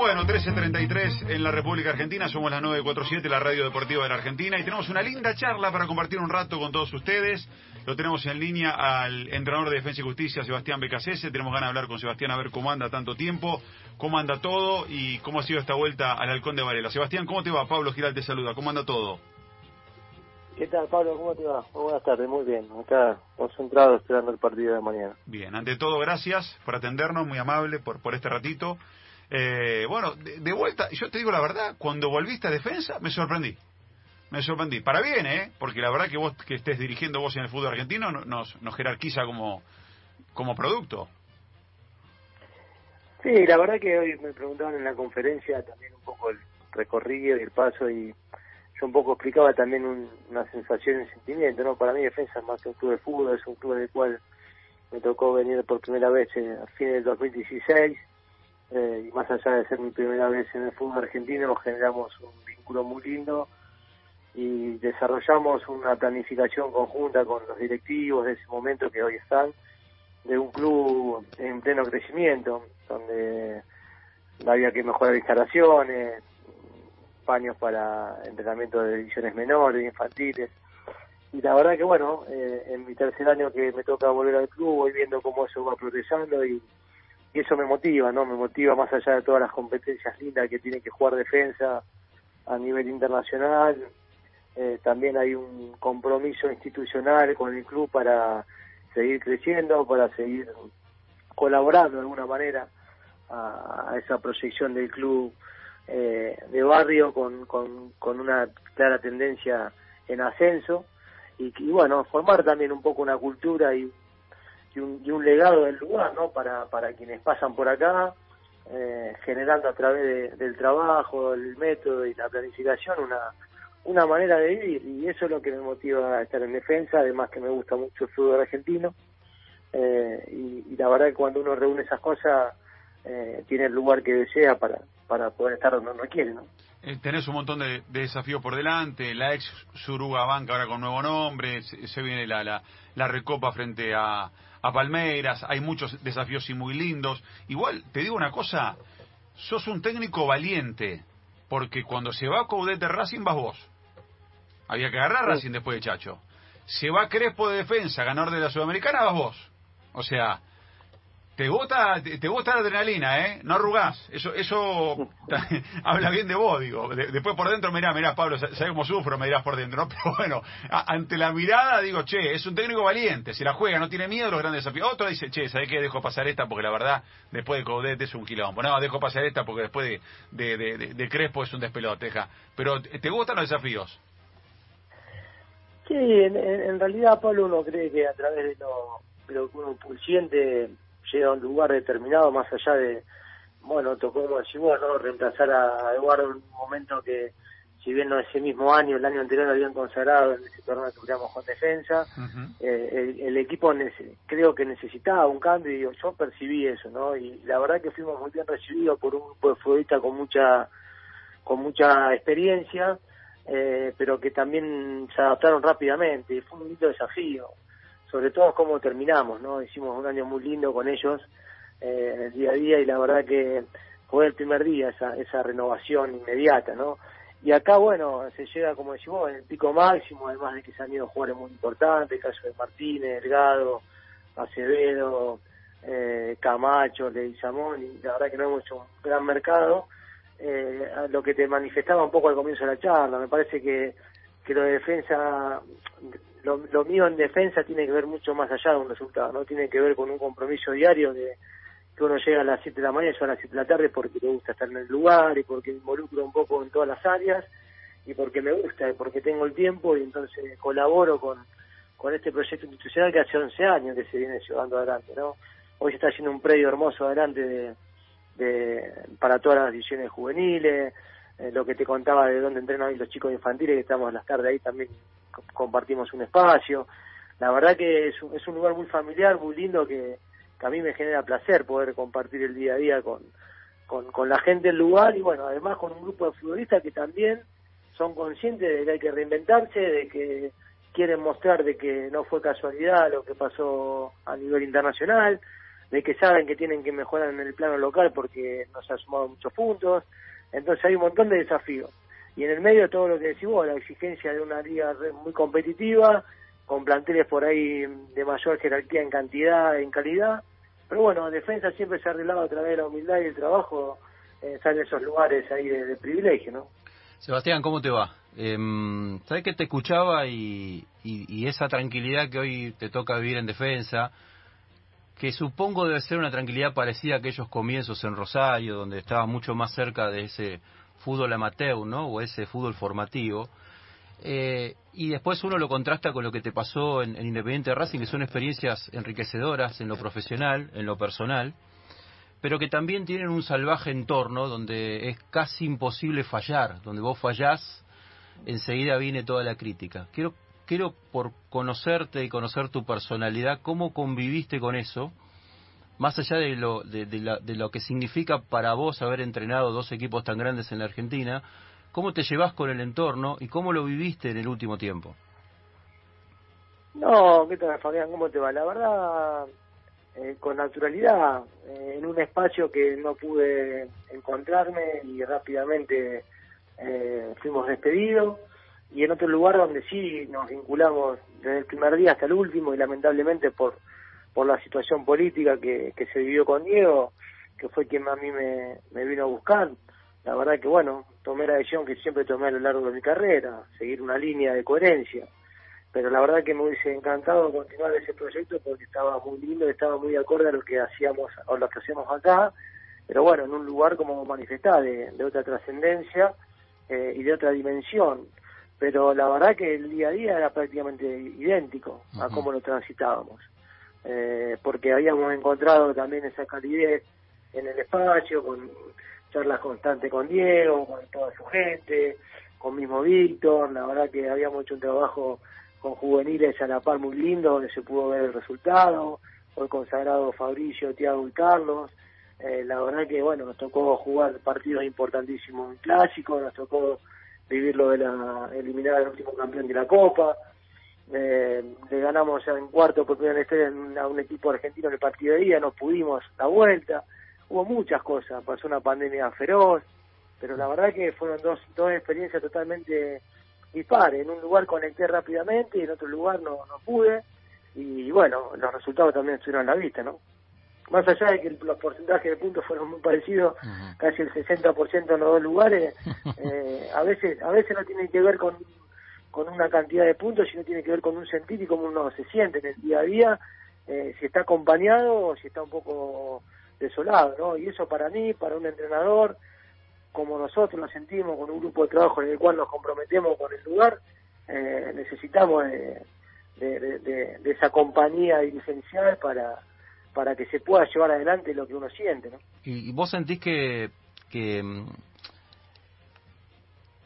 Bueno, 13.33 en la República Argentina, somos las 9.47, la radio deportiva de la Argentina, y tenemos una linda charla para compartir un rato con todos ustedes. Lo tenemos en línea al entrenador de Defensa y Justicia, Sebastián Becasese. Tenemos ganas de hablar con Sebastián a ver cómo anda tanto tiempo, cómo anda todo y cómo ha sido esta vuelta al Halcón de Varela. Sebastián, ¿cómo te va? Pablo Giral te saluda. ¿Cómo anda todo? ¿Qué tal, Pablo? ¿Cómo te va? buenas tardes, muy bien. Acá concentrado esperando el partido de mañana. Bien, ante todo, gracias por atendernos, muy amable por, por este ratito. Eh, bueno, de, vuelta, yo te digo la verdad, cuando volviste a defensa me sorprendí. Me sorprendí. Para bien, ¿eh? Porque la verdad que vos que estés dirigiendo vos en el fútbol argentino nos, nos jerarquiza como, como producto. Sí, la verdad que hoy me preguntaban en la conferencia también un poco el recorrido y el paso y yo un poco explicaba también una sensación y un sentimiento, ¿no? Para mí defensa es más que un club de fútbol, es un club del cual me tocó venir por primera vez a fines del 2016 eh, y más allá de ser mi primera vez en el fútbol argentino, generamos un vínculo muy lindo y desarrollamos una planificación conjunta con los directivos de ese momento que hoy están, de un club en pleno crecimiento, donde había que mejorar instalaciones, paños para entrenamiento de divisiones menores, infantiles. Y la verdad que bueno, eh, en mi tercer año que me toca volver al club, voy viendo cómo eso va progresando y y eso me motiva, ¿no? Me motiva más allá de todas las competencias lindas que tiene que jugar defensa a nivel internacional. Eh, también hay un compromiso institucional con el club para seguir creciendo, para seguir colaborando de alguna manera a, esa proyección del club eh, de barrio con, con, con una clara tendencia en ascenso y, y bueno, formar también un poco una cultura y y un, y un legado del lugar, ¿no? Para, para quienes pasan por acá, eh, generando a través del trabajo, el método y la planificación una, una manera de vivir y eso es lo que me motiva a estar en defensa, además que me gusta mucho el fútbol argentino eh, y, la verdad que cuando uno reúne esas cosas eh, tiene el lugar que desea para, para poder estar donde uno quiere, ¿no? Eh, tenés un montón de, desafíos por delante, la ex Suruga Banca ahora con nuevo nombre, se, viene la, la, la, recopa frente a, a Palmeiras, hay muchos desafíos y muy lindos. Igual, te digo una cosa, sos un técnico valiente, porque cuando se va Coudet de Racing vas vos. Había que agarrar Racing después de Chacho. Se va Crespo de defensa, ganador de la Sudamericana, vas vos. O sea, te gusta, te, gusta la adrenalina, ¿eh? No arrugás. Eso, eso habla bien de vos, digo. después por dentro, mirá, mirá, Pablo, sabes cómo sufro, me dirás por dentro, ¿no? Pero bueno, ante la mirada digo, che, es un técnico valiente, si la juega, no tiene miedo a los grandes desafíos. Otro dice, che, ¿sabés qué? Dejo pasar esta porque la verdad, después de Coudet es un quilombo. No, dejo pasar esta porque después de, de, de, Crespo es un despelote, Pero, ¿te gustan los desafíos? Sí, en, realidad, Pablo, uno cree que a través de lo, de lo que uno siente llega a un lugar determinado, más allá de, bueno, tocó, como decimos, ¿no? reemplazar a Eduardo en un momento que, si bien no ese mismo año, el año anterior habían consagrado en ese torneo que jugamos con defensa, eh, el, equipo creo que necesitaba un cambio y yo percibí eso, ¿no? Y la verdad que fuimos muy bien recibidos por un grupo de futbolistas con mucha, con mucha experiencia, eh, pero que también se adaptaron rápidamente y fue un lindo desafío sobre todo cómo terminamos, ¿no? Hicimos un año muy lindo con ellos eh, día a día y la verdad que fue el primer día esa, esa renovación inmediata, ¿no? Y acá, bueno, se llega, como decimos, en el pico máximo, además de que se han ido jugadores muy importantes, el caso de Martínez, Delgado, Acevedo, eh, Camacho, Leguizamón, y la verdad que no hemos hecho un gran mercado. Eh, lo que te manifestaba un poco al comienzo de la charla, me parece que, que lo de defensa lo, mío en defensa tiene que ver mucho más allá de un resultado, ¿no? Tiene que ver con un compromiso diario de que uno llega a las 7 de la mañana y a las 7 de la tarde porque le gusta estar en el lugar y porque involucro un poco en todas las áreas y porque me gusta y porque tengo el tiempo y entonces colaboro con, con este proyecto institucional que hace 11 años que se viene llevando adelante, ¿no? Hoy se está haciendo un predio hermoso adelante de, de para todas las divisiones juveniles, eh, lo que te contaba de dónde entrenan los chicos infantiles, que estamos en las tardes ahí también compartimos un espacio. La verdad que es un, es un lugar muy familiar, muy lindo, que, a mí me genera placer poder compartir el día a día con, con, la gente del lugar y bueno, además con un grupo de futbolistas que también son conscientes de que hay que reinventarse, de que quieren mostrar de que no fue casualidad lo que pasó a nivel internacional, de que saben que tienen que mejorar en el plano local porque nos ha sumado muchos puntos. Entonces hay un montón de desafíos. Y en el medio todo lo que decimos, la exigencia de una liga muy competitiva, con planteles por ahí de mayor jerarquía en cantidad, en calidad. Pero bueno, defensa siempre se ha arreglado a través de la humildad y el trabajo, eh, en esos lugares ahí de, privilegio, ¿no? Sebastián, ¿cómo te va? Eh, ¿Sabes que te escuchaba y, y, esa tranquilidad que hoy te toca vivir en defensa, que supongo debe ser una tranquilidad parecida a aquellos comienzos en Rosario, donde estaba mucho más cerca de ese fútbol amateur, ¿no? O ese fútbol formativo. Eh, y después uno lo contrasta con lo que te pasó en, Independiente Racing, que son experiencias enriquecedoras en lo profesional, en lo personal, pero que también tienen un salvaje entorno donde es casi imposible fallar, donde vos fallás, enseguida viene toda la crítica. Quiero, quiero por conocerte y conocer tu personalidad, cómo conviviste con eso, más allá de lo, de, de lo que significa para vos haber entrenado dos equipos tan grandes en la Argentina, ¿Cómo te llevas con el entorno y cómo lo viviste en el último tiempo? No, ¿qué tal, Fabián? ¿Cómo te va? La verdad, eh, con naturalidad, eh, en un espacio que no pude encontrarme y rápidamente eh, fuimos despedidos, y en otro lugar donde sí nos vinculamos desde el primer día hasta el último, y lamentablemente por, por la situación política que, que se vivió con Diego, que fue quien a mí me, me vino a buscar, la verdad que bueno, tomé la decisión que siempre tomé a lo largo de mi carrera, seguir una línea de coherencia. Pero la verdad que me hubiese encantado continuar ese proyecto porque estaba muy lindo, estaba muy acorde a lo que hacíamos o lo que hacemos acá, pero bueno, en un lugar como manifestar, de, otra trascendencia eh, y de otra dimensión. Pero la verdad que el día a día era prácticamente idéntico a cómo lo transitábamos. Eh, porque habíamos encontrado también esa calidez en el espacio, con charlas constantes con Diego, con toda su gente, con mismo Víctor, la verdad que habíamos hecho un trabajo con juveniles a la par muy lindo, donde se pudo ver el resultado, hoy consagrado Fabricio, Tiago y Carlos, eh, la verdad que bueno, nos tocó jugar partidos importantísimos en clásico, nos tocó vivir lo de la eliminar al último campeón de la Copa, eh, le ganamos en cuarto por primera vez a un equipo argentino en el partido de día, nos pudimos la vuelta, hubo muchas cosas, pasó una pandemia feroz, pero la verdad que fueron dos, dos experiencias totalmente dispares. En un lugar conecté rápidamente y en otro lugar no, no pude. Y bueno, los resultados también estuvieron a la vista, ¿no? Más allá de que los porcentajes de puntos fueron muy parecidos, casi el 60% en los dos lugares, eh, a veces a veces no tiene que ver con, con una cantidad de puntos, sino tiene que ver con un sentir y cómo uno se siente en el día a día, eh, si está acompañado o si está un poco desolado, ¿no? Y eso para mí, para un entrenador, como nosotros lo sentimos con un grupo de trabajo en el cual nos comprometemos con el lugar, eh, necesitamos de, esa compañía dirigencial para, para que se pueda llevar adelante lo que uno siente, ¿no? ¿Y, vos sentís que, que,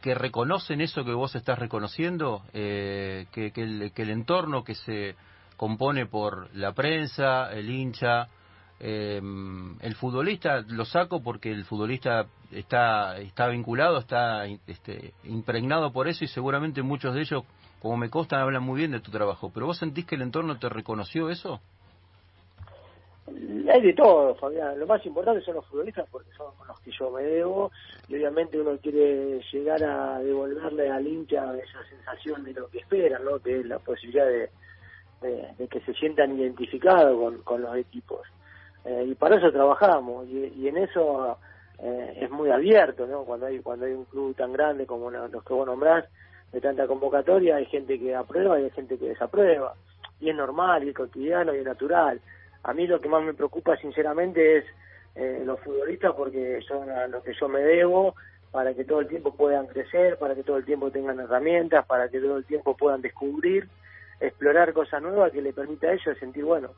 que reconocen eso que vos estás reconociendo? Eh, que, que, el, que el entorno que se compone por la prensa, el hincha, eh, el futbolista lo saco porque el futbolista está está vinculado, está este, impregnado por eso y seguramente muchos de ellos, como me consta, hablan muy bien de tu trabajo. ¿Pero vos sentís que el entorno te reconoció eso? Hay de todo, Fabián. Lo más importante son los futbolistas porque son los que yo me debo y obviamente uno quiere llegar a devolverle al hincha esa sensación de lo que esperan, ¿no? que la posibilidad de, que se sientan identificados con, con los equipos. Eh, y para eso trabajamos y, en eso eh, es muy abierto, ¿no? Cuando hay cuando hay un club tan grande como los que vos nombrás, de tanta convocatoria, hay gente que aprueba y hay gente que desaprueba. Y es normal, y es cotidiano, y es natural. A mí lo que más me preocupa sinceramente es eh, los futbolistas porque son a los que yo me debo para que todo el tiempo puedan crecer, para que todo el tiempo tengan herramientas, para que todo el tiempo puedan descubrir, explorar cosas nuevas que le permita a ellos sentir, bueno,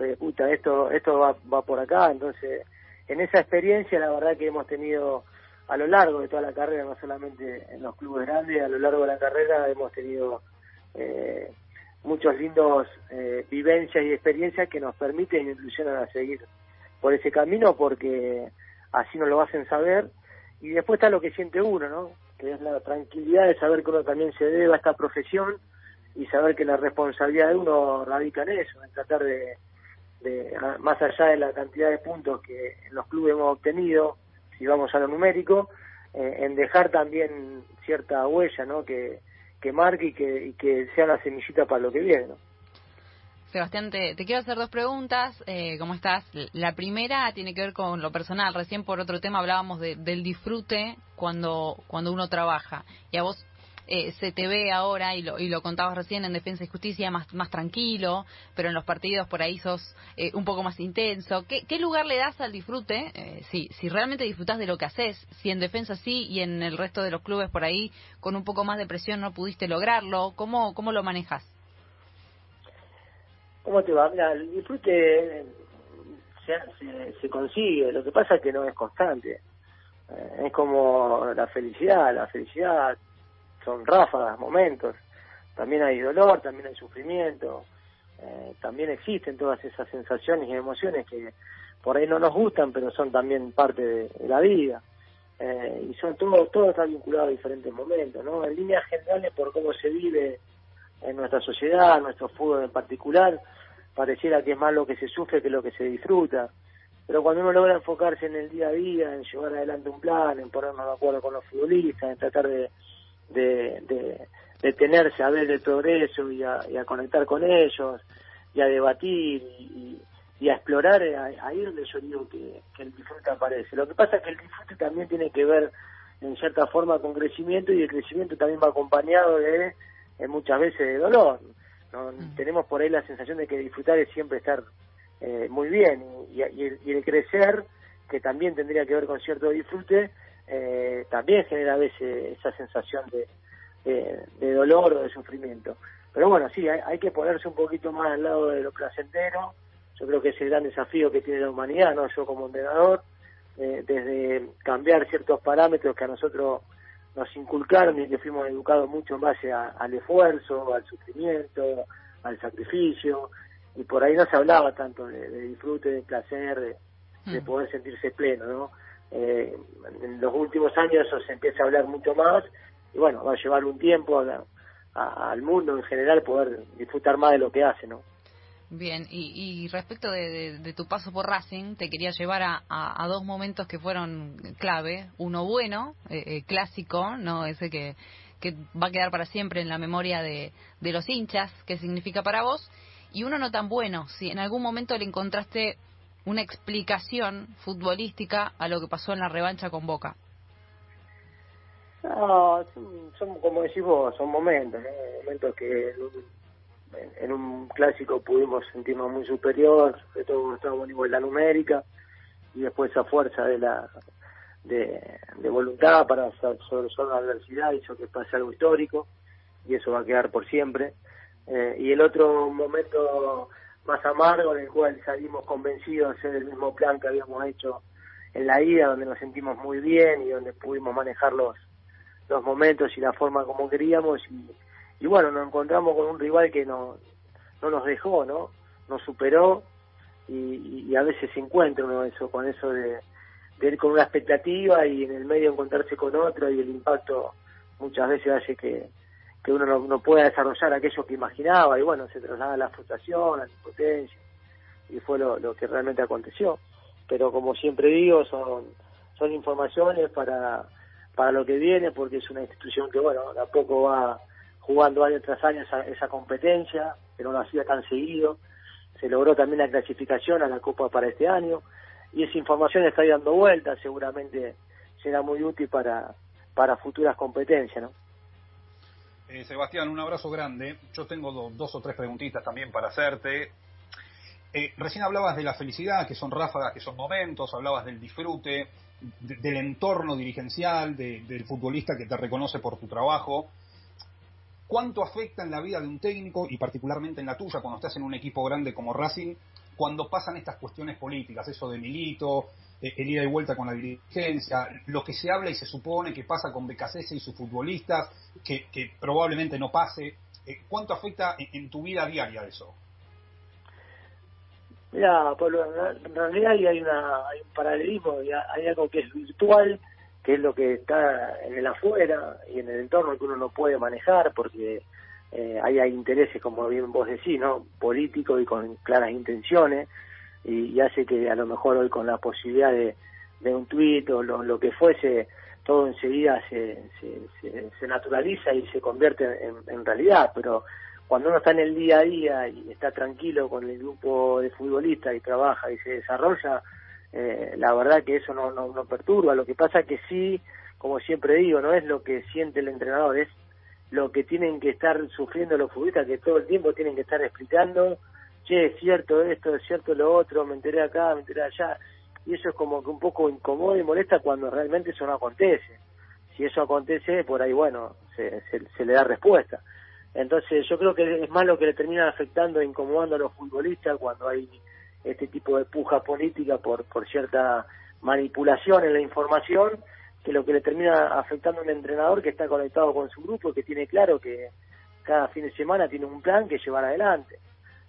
eh, puta, esto, esto va, va por acá. Entonces, en esa experiencia, la verdad que hemos tenido a lo largo de toda la carrera, no solamente en los clubes grandes, a lo largo de la carrera hemos tenido eh, muchos lindos eh, vivencias y experiencias que nos permiten y ilusionan a seguir por ese camino porque así nos lo hacen saber y después está lo que siente uno, ¿no? Que es la tranquilidad de saber que uno también se debe a esta profesión y saber que la responsabilidad de uno radica en eso, en tratar de, de, más allá de la cantidad de puntos que los clubes hemos obtenido, si vamos a lo numérico, eh, en dejar también cierta huella, ¿no? Que, que marque y que, y que sea una semillita para lo que viene, ¿no? Sebastián, te, quiero hacer dos preguntas. Eh, ¿Cómo estás? La primera tiene que ver con lo personal. Recién por otro tema hablábamos del disfrute cuando, cuando uno trabaja. Y a vos eh, se te ve ahora, y lo, y lo contabas recién en Defensa y Justicia, más, más tranquilo, pero en los partidos por ahí sos eh, un poco más intenso. ¿Qué, ¿Qué, lugar le das al disfrute? Eh, si, si realmente disfrutas de lo que haces, si en Defensa sí y en el resto de los clubes por ahí con un poco más de presión no pudiste lograrlo, ¿cómo, cómo lo manejas? ¿Cómo te va? Mira, el disfrute se, se, consigue, lo que pasa es que no es constante. es como la felicidad, la felicidad son ráfagas, momentos. También hay dolor, también hay sufrimiento, eh, también existen todas esas sensaciones y emociones que por ahí no nos gustan, pero son también parte de, la vida. Eh, y son todo, todo está vinculado a diferentes momentos, ¿no? En líneas generales, por cómo se vive en nuestra sociedad, nuestro fútbol en particular, pareciera que es más lo que se sufre que lo que se disfruta. Pero cuando uno logra enfocarse en el día a día, en llevar adelante un plan, en ponernos de acuerdo con los futbolistas, en tratar de, de, de, tener saber del progreso y a, conectar con ellos y a debatir y, a explorar, ahí donde yo digo que, el disfrute aparece. Lo que pasa es que el disfrute también tiene que ver en cierta forma con crecimiento y el crecimiento también va acompañado de muchas veces de dolor. Mm. Tenemos por ahí la sensación de que disfrutar es siempre estar eh, muy bien y, y, el, crecer, que también tendría que ver con cierto disfrute, eh, también genera a veces esa sensación de, de, dolor o de sufrimiento. Pero bueno, sí, hay, que ponerse un poquito más al lado de lo placentero. Yo creo que es el gran desafío que tiene la humanidad, no yo como entrenador, eh, desde cambiar ciertos parámetros que a nosotros nos inculcaron y que fuimos educados mucho en base al esfuerzo, al sufrimiento, al sacrificio, y por ahí no se hablaba tanto de, disfrute, de placer, de, de, mm. poder sentirse pleno, ¿no? Eh, en los últimos años eso se empieza a hablar mucho más y bueno, va a llevar un tiempo al mundo en general poder disfrutar más de lo que hace, ¿no? Bien, y, respecto de, tu paso por Racing, te quería llevar a, dos momentos que fueron clave. Uno bueno, eh, eh, clásico, no ese que, que va a quedar para siempre en la memoria de, de los hinchas, qué significa para vos, y uno no tan bueno, si en algún momento le encontraste una explicación futbolística a lo que pasó en la revancha con Boca. No, son, como decís vos, son momentos, momentos que en un, clásico pudimos sentirnos muy superior, sobre todo estábamos en igualdad numérica, y después esa fuerza de la de, voluntad para solucionar la adversidad hizo que pase algo histórico, y eso va a quedar por siempre. Eh, y el otro momento más amargo en el cual salimos convencidos de hacer el mismo plan que habíamos hecho en la ida, donde nos sentimos muy bien y donde pudimos manejar los, los momentos y la forma como queríamos y, y bueno, nos encontramos con un rival que no, no nos dejó, ¿no? Nos superó y, y a veces se encuentra uno eso, con eso de, de ir con una expectativa y en el medio encontrarse con otro y el impacto muchas veces hace que, que uno no, pueda desarrollar aquello que imaginaba y bueno, se traslada a la frustración, a la impotencia y fue lo, que realmente aconteció. Pero como siempre digo, son, son informaciones para, para lo que viene porque es una institución que bueno, de a poco va jugando año tras año esa, esa competencia, que no lo hacía tan seguido. Se logró también la clasificación a la Copa para este año y esa información está dando vueltas, seguramente será muy útil para, para futuras competencias, ¿no? Eh, Sebastián, un abrazo grande. Yo tengo dos o tres preguntitas también para hacerte. Eh, recién hablabas de la felicidad, que son ráfagas, que son momentos, hablabas del disfrute, del entorno dirigencial, del futbolista que te reconoce por tu trabajo. ¿Cuánto afecta en la vida de un técnico y particularmente en la tuya cuando estás en un equipo grande como Racing, cuando pasan estas cuestiones políticas, eso de Milito, eh, el ida y vuelta con la dirigencia, lo que se habla y se supone que pasa con Becasese y sus futbolistas, que, probablemente no pase. Eh, ¿Cuánto afecta en, tu vida diaria eso? Mira, Pablo, en realidad hay, una, hay un paralelismo, hay algo que es virtual, que es lo que está en el afuera y en el entorno que uno no puede manejar, porque eh, hay intereses, como bien vos decís, ¿no? políticos y con claras intenciones, y, hace que a lo mejor hoy con la posibilidad de, un tuit o lo, que fuese, todo enseguida se, se, se, naturaliza y se convierte en, en, realidad, pero cuando uno está en el día a día y está tranquilo con el grupo de futbolistas y trabaja y se desarrolla, eh, la verdad que eso no, no, no perturba, lo que pasa que sí, como siempre digo, no es lo que siente el entrenador, es lo que tienen que estar sufriendo los futbolistas, que todo el tiempo tienen que estar explicando, che, es cierto esto, es cierto lo otro, me enteré acá, me enteré allá, y eso es como que un poco incómodo y molesta cuando realmente eso no acontece. Si eso acontece, por ahí, bueno, se, se, le da respuesta. Entonces yo creo que es más lo que le termina afectando e incomodando a los futbolistas cuando hay este tipo de puja política por, por cierta manipulación en la información que lo que le termina afectando a un entrenador que está conectado con su grupo que tiene claro que cada fin de semana tiene un plan que llevar adelante.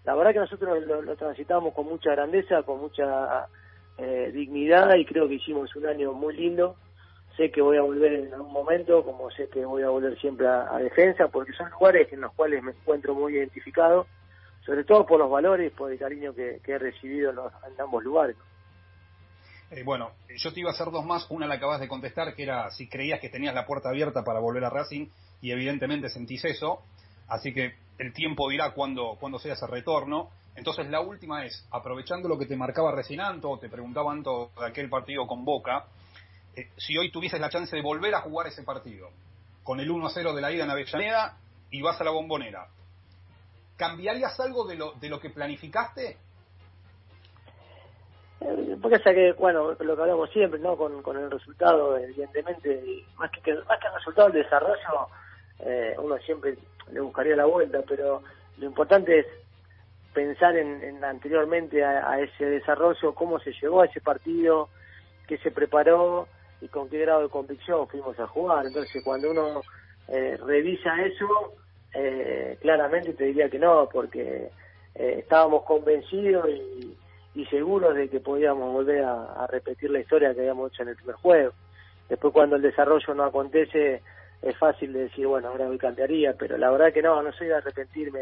La verdad que nosotros lo, transitamos con mucha grandeza, con mucha eh, dignidad y creo que hicimos un año muy lindo. Sé que voy a volver en algún momento, como sé que voy a volver siempre a, defensa, porque son lugares en los cuales me encuentro muy identificado, sobre todo por los valores, por el cariño que, he recibido en, en ambos lugares. Eh, bueno, yo te iba a hacer dos más. Una la acabas de contestar, que era si creías que tenías la puerta abierta para volver a Racing, y evidentemente sentís eso. Así que el tiempo dirá cuándo, cuándo sea ese retorno. Entonces la última es, aprovechando lo que te marcaba recién Anto, te preguntaba Anto de aquel partido con Boca, eh, si hoy tuvieses la chance de volver a jugar ese partido, con el 1 a 0 de la ida en Avellaneda y vas a la bombonera, ¿cambiarías algo de lo, de lo que planificaste porque es que, bueno, lo que hablamos siempre, ¿no? Con, con el resultado, evidentemente, más que, más que el resultado del desarrollo, eh, uno siempre le buscaría la vuelta, pero lo importante es pensar en, anteriormente a, ese desarrollo, cómo se llegó a ese partido, qué se preparó y con qué grado de convicción fuimos a jugar. Entonces, cuando uno eh, revisa eso, eh, claramente te diría que no, porque estábamos convencidos y y seguros de que podíamos volver a, repetir la historia que habíamos hecho en el primer juego. Después cuando el desarrollo no acontece es fácil de decir, bueno, ahora me cantaría, pero la verdad que no, no soy de arrepentirme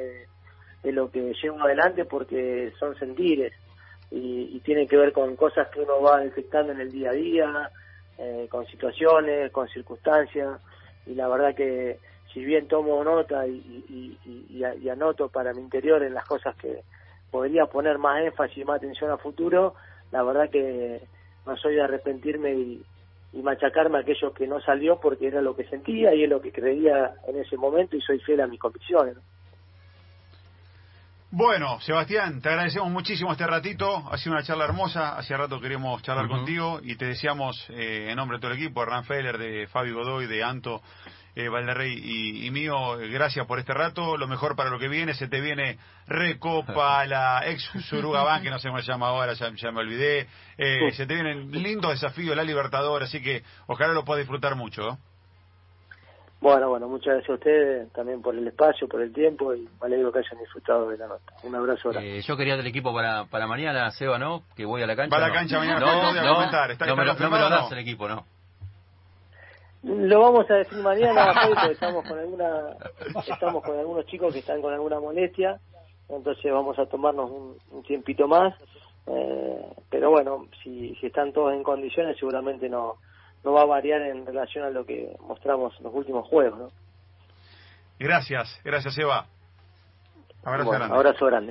de, lo que llevo adelante porque son sentires y, tiene que ver con cosas que uno va detectando en el día a día, eh, con situaciones, con circunstancias y la verdad que si bien tomo nota y, y anoto para mi interior en las cosas que, podría poner más énfasis y más atención a futuro, la verdad que no soy de arrepentirme y, machacarme a aquellos que no salió porque era lo que sentía y es lo que creía en ese momento y soy fiel a mis convicciones. Bueno, Sebastián, te agradecemos muchísimo este ratito. Ha sido una charla hermosa. Hacía rato queríamos charlar contigo y te deseamos, eh, en nombre de todo el equipo, Hernán Feller, de Fabi Godoy, de Anto, eh, Valderrey y, mío, gracias por este rato. Lo mejor para lo que viene, se te viene Recopa, la ex Surugaban, que no sé cómo se llama ahora, ya, me olvidé. Eh, se te vienen lindos desafíos, la Libertadores, así que ojalá lo puedas disfrutar mucho. Bueno, bueno, muchas gracias a ustedes también por el espacio, por el tiempo y me alegro que hayan disfrutado de la nota. Un abrazo. Eh, yo quería del equipo para, para mañana, Seba, ¿no? Que voy a la cancha. Va a la cancha mañana, no, no, comentar. no, me, lo das el equipo, ¿no? Lo vamos a decir mañana, porque estamos con alguna, estamos con algunos chicos que están con alguna molestia, entonces vamos a tomarnos un, tiempito más, eh, pero bueno, si, si están todos en condiciones seguramente no no va a variar en relación a lo que mostramos en los últimos juegos. ¿no? Gracias, gracias Eva. Abrazo grande. Abrazo grande.